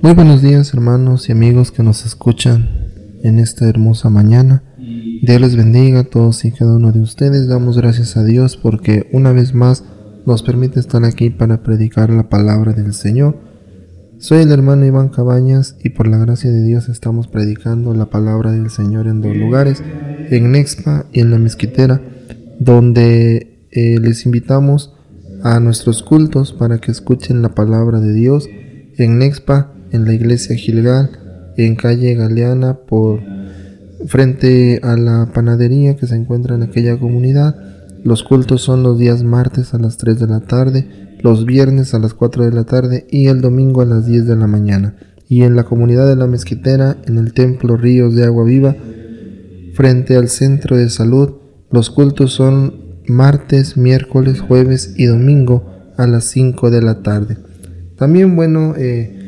Muy buenos días hermanos y amigos que nos escuchan en esta hermosa mañana. Dios les bendiga a todos y cada uno de ustedes. Damos gracias a Dios porque una vez más nos permite estar aquí para predicar la palabra del Señor. Soy el hermano Iván Cabañas y por la gracia de Dios estamos predicando la palabra del Señor en dos lugares, en Nexpa y en la Mezquitera, donde eh, les invitamos a nuestros cultos para que escuchen la palabra de Dios en Nexpa en la iglesia Gilgal, en calle Galeana, por frente a la panadería que se encuentra en aquella comunidad. Los cultos son los días martes a las 3 de la tarde, los viernes a las 4 de la tarde y el domingo a las 10 de la mañana. Y en la comunidad de la Mezquitera, en el templo Ríos de Agua Viva, frente al centro de salud, los cultos son martes, miércoles, jueves y domingo a las 5 de la tarde. También, bueno, eh,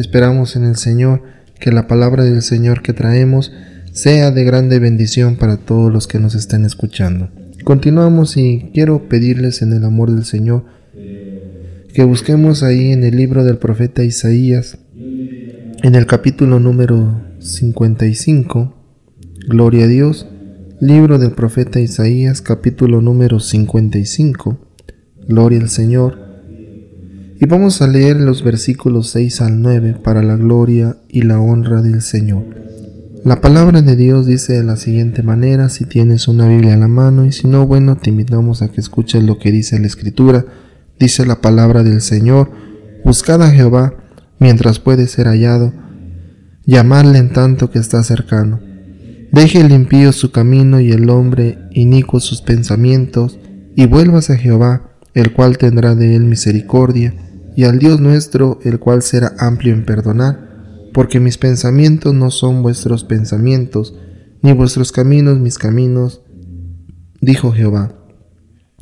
Esperamos en el Señor que la palabra del Señor que traemos sea de grande bendición para todos los que nos estén escuchando. Continuamos y quiero pedirles en el amor del Señor que busquemos ahí en el libro del profeta Isaías, en el capítulo número 55, Gloria a Dios, libro del profeta Isaías, capítulo número 55, Gloria al Señor, y vamos a leer los versículos 6 al 9 para la gloria y la honra del Señor. La palabra de Dios dice de la siguiente manera, si tienes una Biblia a la mano y si no, bueno, te invitamos a que escuches lo que dice la Escritura. Dice la palabra del Señor, buscad a Jehová mientras puede ser hallado, llamadle en tanto que está cercano. Deje el impío su camino y el hombre inicuo sus pensamientos, y vuelvas a Jehová, el cual tendrá de él misericordia, y al Dios nuestro, el cual será amplio en perdonar, porque mis pensamientos no son vuestros pensamientos, ni vuestros caminos mis caminos, dijo Jehová.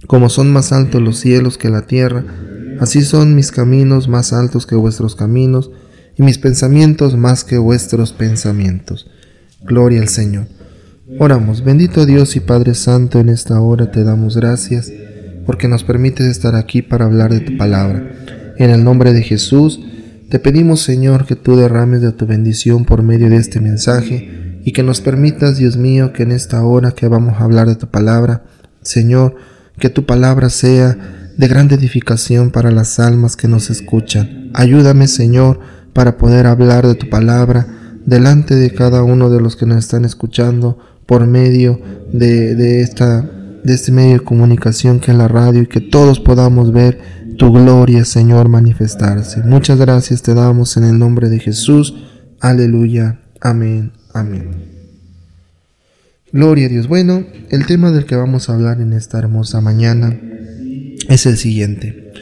Como son más altos los cielos que la tierra, así son mis caminos más altos que vuestros caminos, y mis pensamientos más que vuestros pensamientos. Gloria al Señor. Oramos, bendito Dios y Padre Santo, en esta hora te damos gracias, porque nos permites estar aquí para hablar de tu palabra. En el nombre de Jesús, te pedimos Señor que tú derrames de tu bendición por medio de este mensaje y que nos permitas, Dios mío, que en esta hora que vamos a hablar de tu palabra, Señor, que tu palabra sea de grande edificación para las almas que nos escuchan. Ayúdame, Señor, para poder hablar de tu palabra delante de cada uno de los que nos están escuchando por medio de, de este medio de comunicación que es la radio y que todos podamos ver tu gloria, Señor, manifestarse. Muchas gracias te damos en el nombre de Jesús. Aleluya. Amén. Amén. Gloria a Dios. Bueno, el tema del que vamos a hablar en esta hermosa mañana es el siguiente.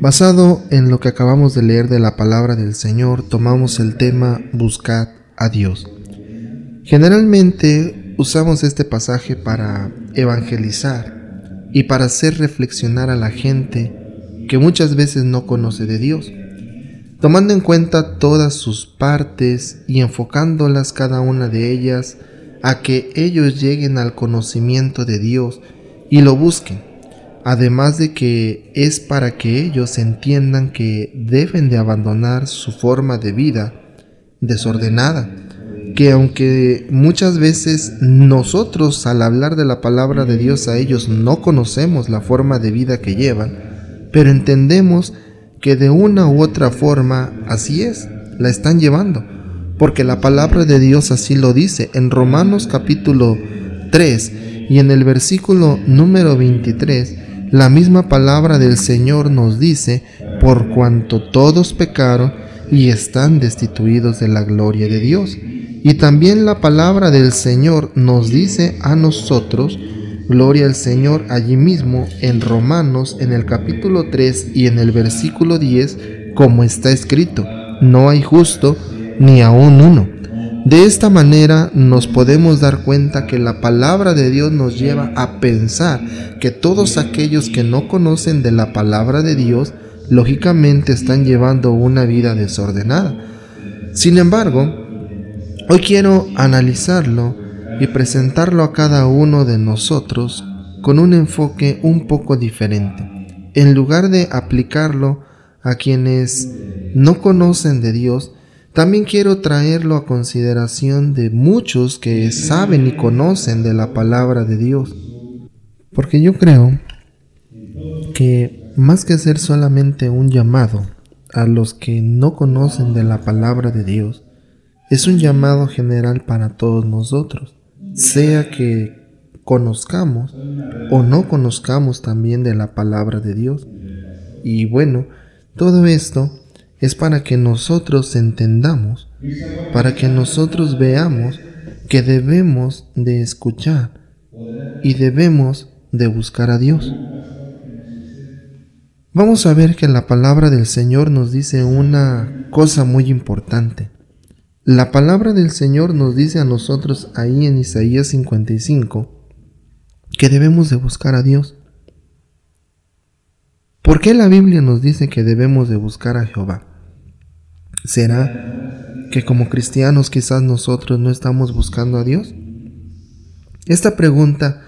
Basado en lo que acabamos de leer de la palabra del Señor, tomamos el tema Buscad a Dios. Generalmente usamos este pasaje para evangelizar y para hacer reflexionar a la gente que muchas veces no conoce de Dios, tomando en cuenta todas sus partes y enfocándolas cada una de ellas a que ellos lleguen al conocimiento de Dios y lo busquen, además de que es para que ellos entiendan que deben de abandonar su forma de vida desordenada, que aunque muchas veces nosotros al hablar de la palabra de Dios a ellos no conocemos la forma de vida que llevan, pero entendemos que de una u otra forma así es, la están llevando, porque la palabra de Dios así lo dice en Romanos capítulo 3 y en el versículo número 23, la misma palabra del Señor nos dice, por cuanto todos pecaron y están destituidos de la gloria de Dios. Y también la palabra del Señor nos dice a nosotros, Gloria al Señor allí mismo en Romanos en el capítulo 3 y en el versículo 10, como está escrito, no hay justo ni aún uno. De esta manera nos podemos dar cuenta que la palabra de Dios nos lleva a pensar que todos aquellos que no conocen de la palabra de Dios, lógicamente están llevando una vida desordenada. Sin embargo, hoy quiero analizarlo y presentarlo a cada uno de nosotros con un enfoque un poco diferente. En lugar de aplicarlo a quienes no conocen de Dios, también quiero traerlo a consideración de muchos que saben y conocen de la palabra de Dios. Porque yo creo que más que ser solamente un llamado a los que no conocen de la palabra de Dios, es un llamado general para todos nosotros, sea que conozcamos o no conozcamos también de la palabra de Dios. Y bueno, todo esto es para que nosotros entendamos, para que nosotros veamos que debemos de escuchar y debemos de buscar a Dios. Vamos a ver que la palabra del Señor nos dice una cosa muy importante. La palabra del Señor nos dice a nosotros ahí en Isaías 55 que debemos de buscar a Dios. ¿Por qué la Biblia nos dice que debemos de buscar a Jehová? ¿Será que como cristianos quizás nosotros no estamos buscando a Dios? Esta pregunta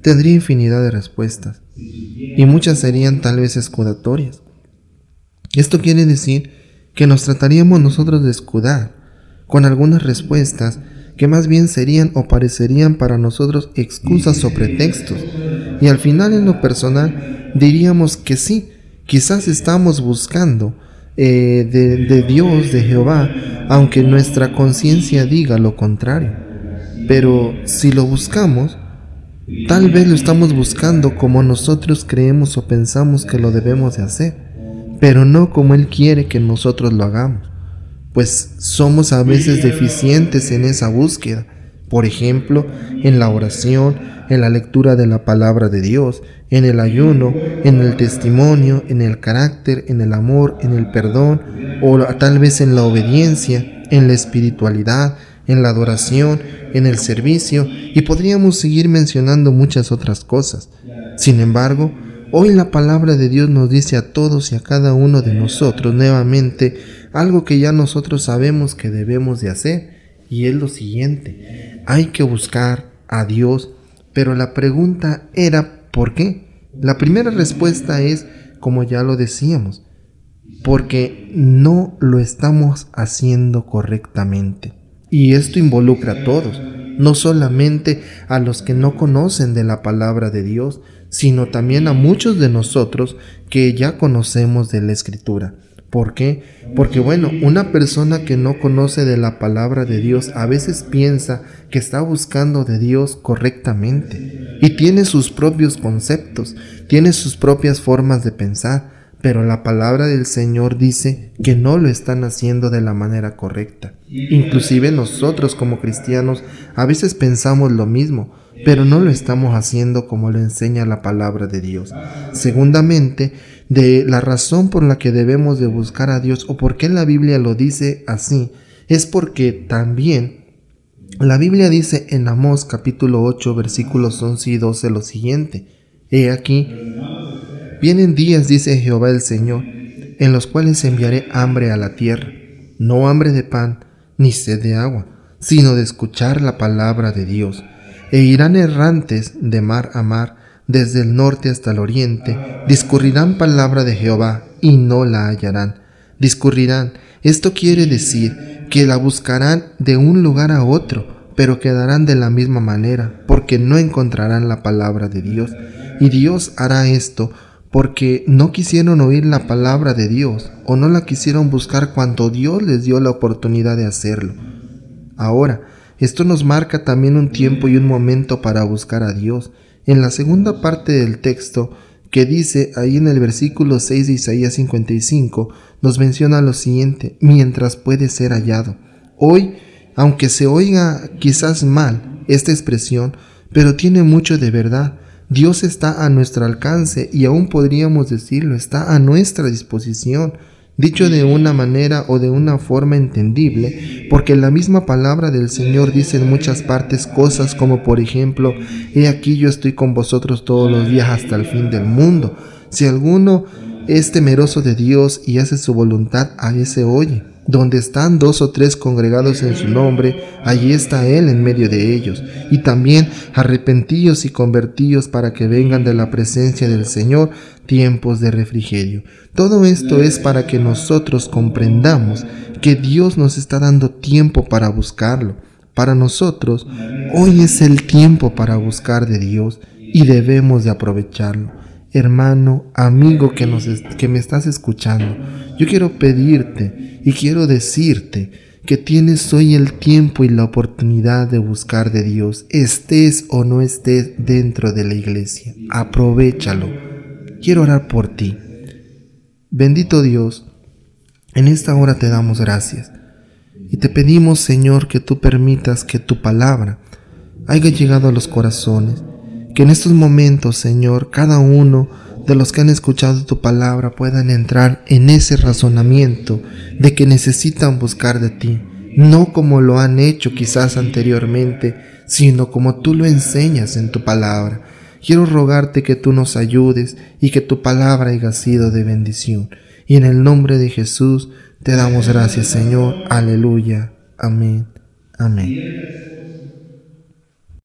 tendría infinidad de respuestas y muchas serían tal vez escudatorias. Esto quiere decir que nos trataríamos nosotros de escudar con algunas respuestas que más bien serían o parecerían para nosotros excusas o pretextos. Y al final en lo personal diríamos que sí, quizás estamos buscando eh, de, Dios, de Jehová, aunque nuestra conciencia diga lo contrario. Pero si lo buscamos, tal vez lo estamos buscando como nosotros creemos o pensamos que lo debemos de hacer, pero no como Él quiere que nosotros lo hagamos, pues somos a veces deficientes en esa búsqueda, por ejemplo, en la oración, en la lectura de la palabra de Dios, en el ayuno, en el testimonio, en el carácter, en el amor, en el perdón, o tal vez en la obediencia, en la espiritualidad, en la adoración, en el servicio, y podríamos seguir mencionando muchas otras cosas. Sin embargo, hoy la palabra de Dios nos dice a todos y a cada uno de nosotros nuevamente algo que ya nosotros sabemos que debemos de hacer, y es lo siguiente, hay que buscar a Dios pero la pregunta era ¿por qué? La primera respuesta es, como ya lo decíamos, porque no lo estamos haciendo correctamente. Y esto involucra a todos, no solamente a los que no conocen de la palabra de Dios, sino también a muchos de nosotros que ya conocemos de la Escritura. ¿Por qué? Porque bueno, una persona que no conoce de la palabra de Dios a veces piensa que está buscando de Dios correctamente y tiene sus propios conceptos, tiene sus propias formas de pensar, pero la palabra del Señor dice que no lo están haciendo de la manera correcta. Inclusive nosotros como cristianos a veces pensamos lo mismo, pero no lo estamos haciendo como lo enseña la palabra de Dios. Segundamente, de la razón por la que debemos de buscar a Dios o por qué la Biblia lo dice así, es porque también la Biblia dice en Amós capítulo 8 versículos 11 y 12 lo siguiente. He aquí, vienen días, dice Jehová el Señor, en los cuales enviaré hambre a la tierra, no hambre de pan, ni sed de agua, sino de escuchar la palabra de Dios. E irán errantes de mar a mar, desde el norte hasta el oriente, discurrirán palabra de Jehová y no la hallarán. Discurrirán, esto quiere decir que la buscarán de un lugar a otro, pero quedarán de la misma manera, porque no encontrarán la palabra de Dios. Y Dios hará esto porque no quisieron oír la palabra de Dios o no la quisieron buscar cuando Dios les dio la oportunidad de hacerlo. Ahora, esto nos marca también un tiempo y un momento para buscar a Dios en la segunda parte del texto, que dice ahí en el versículo 6 de Isaías 55, nos menciona lo siguiente, mientras puede ser hallado. Hoy, aunque se oiga quizás mal esta expresión, pero tiene mucho de verdad. Dios está a nuestro alcance y aún podríamos decirlo, está a nuestra disposición dicho de una manera o de una forma entendible, porque la misma palabra del Señor dice en muchas partes cosas como por ejemplo, he aquí yo estoy con vosotros todos los días hasta el fin del mundo. Si alguno es temeroso de Dios y hace su voluntad, a ese oye. Donde están dos o tres congregados en su nombre, allí está Él en medio de ellos. Y también arrepentíos y convertíos para que vengan de la presencia del Señor tiempos de refrigerio. Todo esto es para que nosotros comprendamos que Dios nos está dando tiempo para buscarlo. Para nosotros, hoy es el tiempo para buscar de Dios y debemos de aprovecharlo. Hermano, amigo que, nos, que me estás escuchando, yo quiero pedirte y quiero decirte que tienes hoy el tiempo y la oportunidad de buscar de Dios, estés o no estés dentro de la iglesia. Aprovechalo. Quiero orar por ti. Bendito Dios, en esta hora te damos gracias y te pedimos, Señor, que tú permitas que tu palabra haya llegado a los corazones, que en estos momentos, Señor, cada uno de los que han escuchado tu palabra puedan entrar en ese razonamiento de que necesitan buscar de ti, no como lo han hecho quizás anteriormente, sino como tú lo enseñas en tu palabra. Quiero rogarte que tú nos ayudes y que tu palabra haya sido de bendición. Y en el nombre de Jesús te damos gracias, Señor. Aleluya. Amén. Amén.